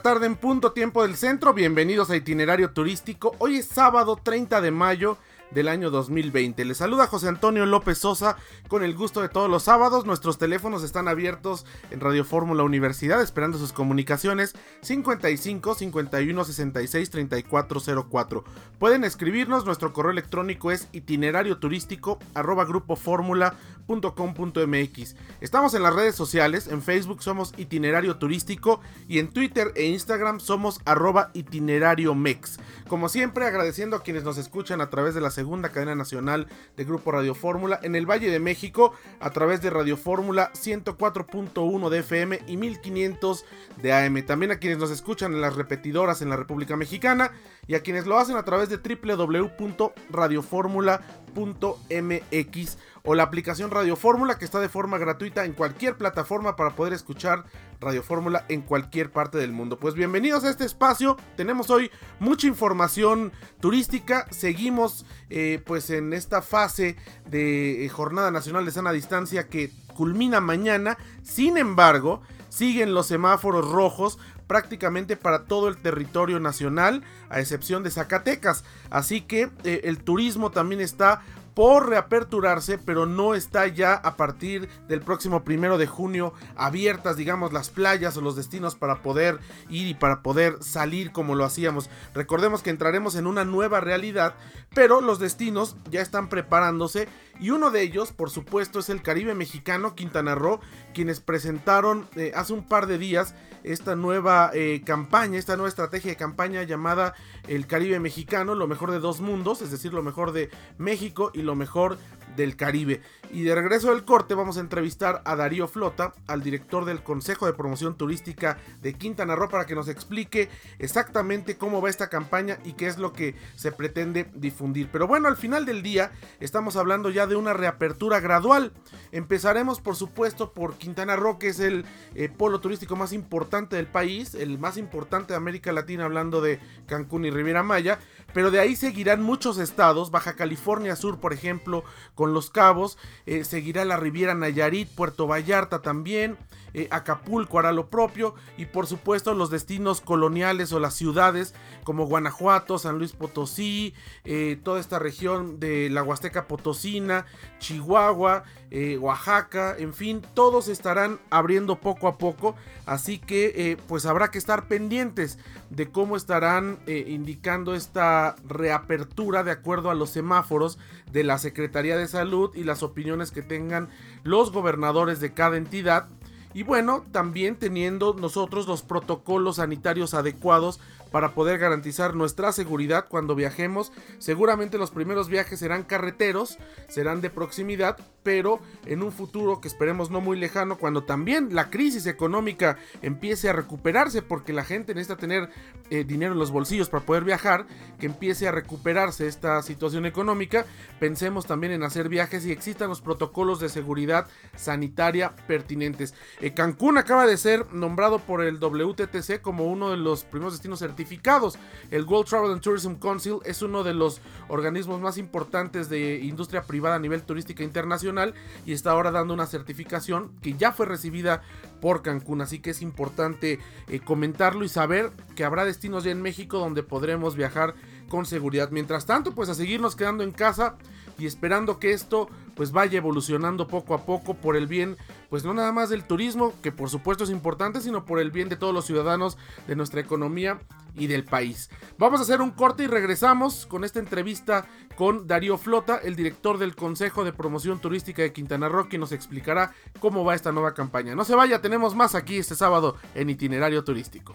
Tarde en punto tiempo del centro, bienvenidos a Itinerario Turístico. Hoy es sábado 30 de mayo del año 2020. Les saluda José Antonio López Sosa con el gusto de todos los sábados. Nuestros teléfonos están abiertos en Radio Fórmula Universidad esperando sus comunicaciones 55 51 66 3404. Pueden escribirnos, nuestro correo electrónico es itinerario turístico arroba .com.mx. Estamos en las redes sociales, en Facebook somos itinerario turístico y en Twitter e Instagram somos arroba itinerario mex. Como siempre agradeciendo a quienes nos escuchan a través de la segunda cadena nacional de Grupo Radio Fórmula en el Valle de México a través de Radio Fórmula 104.1 de FM y 1500 de AM. También a quienes nos escuchan en las repetidoras en la República Mexicana y a quienes lo hacen a través de www.radioformula.mx o la aplicación Radio Fórmula que está de forma gratuita en cualquier plataforma para poder escuchar Radio Fórmula en cualquier parte del mundo. Pues bienvenidos a este espacio. Tenemos hoy mucha información turística. Seguimos eh, pues en esta fase de eh, Jornada Nacional de Sana Distancia que culmina mañana. Sin embargo, siguen los semáforos rojos prácticamente para todo el territorio nacional, a excepción de Zacatecas. Así que eh, el turismo también está por reaperturarse, pero no está ya a partir del próximo primero de junio abiertas, digamos, las playas o los destinos para poder ir y para poder salir como lo hacíamos. Recordemos que entraremos en una nueva realidad, pero los destinos ya están preparándose y uno de ellos, por supuesto, es el Caribe mexicano Quintana Roo, quienes presentaron eh, hace un par de días esta nueva eh, campaña, esta nueva estrategia de campaña llamada el Caribe mexicano, lo mejor de dos mundos, es decir, lo mejor de México y lo mejor del Caribe. Y de regreso del corte vamos a entrevistar a Darío Flota, al director del Consejo de Promoción Turística de Quintana Roo, para que nos explique exactamente cómo va esta campaña y qué es lo que se pretende difundir. Pero bueno, al final del día estamos hablando ya de una reapertura gradual. Empezaremos por supuesto por Quintana Roo, que es el eh, polo turístico más importante del país, el más importante de América Latina hablando de Cancún y Riviera Maya, pero de ahí seguirán muchos estados, Baja California Sur por ejemplo, con Los Cabos, eh, seguirá la Riviera Nayarit, Puerto Vallarta también, eh, Acapulco hará lo propio y por supuesto los destinos coloniales o las ciudades como Guanajuato, San Luis Potosí, eh, toda esta región de la Huasteca Potosina, Chihuahua, Oaxaca, en fin, todos estarán abriendo poco a poco, así que pues habrá que estar pendientes de cómo estarán indicando esta reapertura de acuerdo a los semáforos de la Secretaría de Salud y las opiniones que tengan los gobernadores de cada entidad. Y bueno, también teniendo nosotros los protocolos sanitarios adecuados para poder garantizar nuestra seguridad cuando viajemos. Seguramente los primeros viajes serán carreteros, serán de proximidad, pero en un futuro que esperemos no muy lejano, cuando también la crisis económica empiece a recuperarse, porque la gente necesita tener eh, dinero en los bolsillos para poder viajar, que empiece a recuperarse esta situación económica, pensemos también en hacer viajes y existan los protocolos de seguridad sanitaria pertinentes. Eh, Cancún acaba de ser nombrado por el WTTC como uno de los primeros destinos certificados el World Travel and Tourism Council es uno de los organismos más importantes de industria privada a nivel turística internacional y está ahora dando una certificación que ya fue recibida por Cancún, así que es importante eh, comentarlo y saber que habrá destinos ya en México donde podremos viajar con seguridad. Mientras tanto, pues a seguirnos quedando en casa y esperando que esto pues vaya evolucionando poco a poco por el bien pues no nada más del turismo, que por supuesto es importante, sino por el bien de todos los ciudadanos de nuestra economía y del país. Vamos a hacer un corte y regresamos con esta entrevista con Darío Flota, el director del Consejo de Promoción Turística de Quintana Roo, que nos explicará cómo va esta nueva campaña. No se vaya, tenemos más aquí este sábado en itinerario turístico.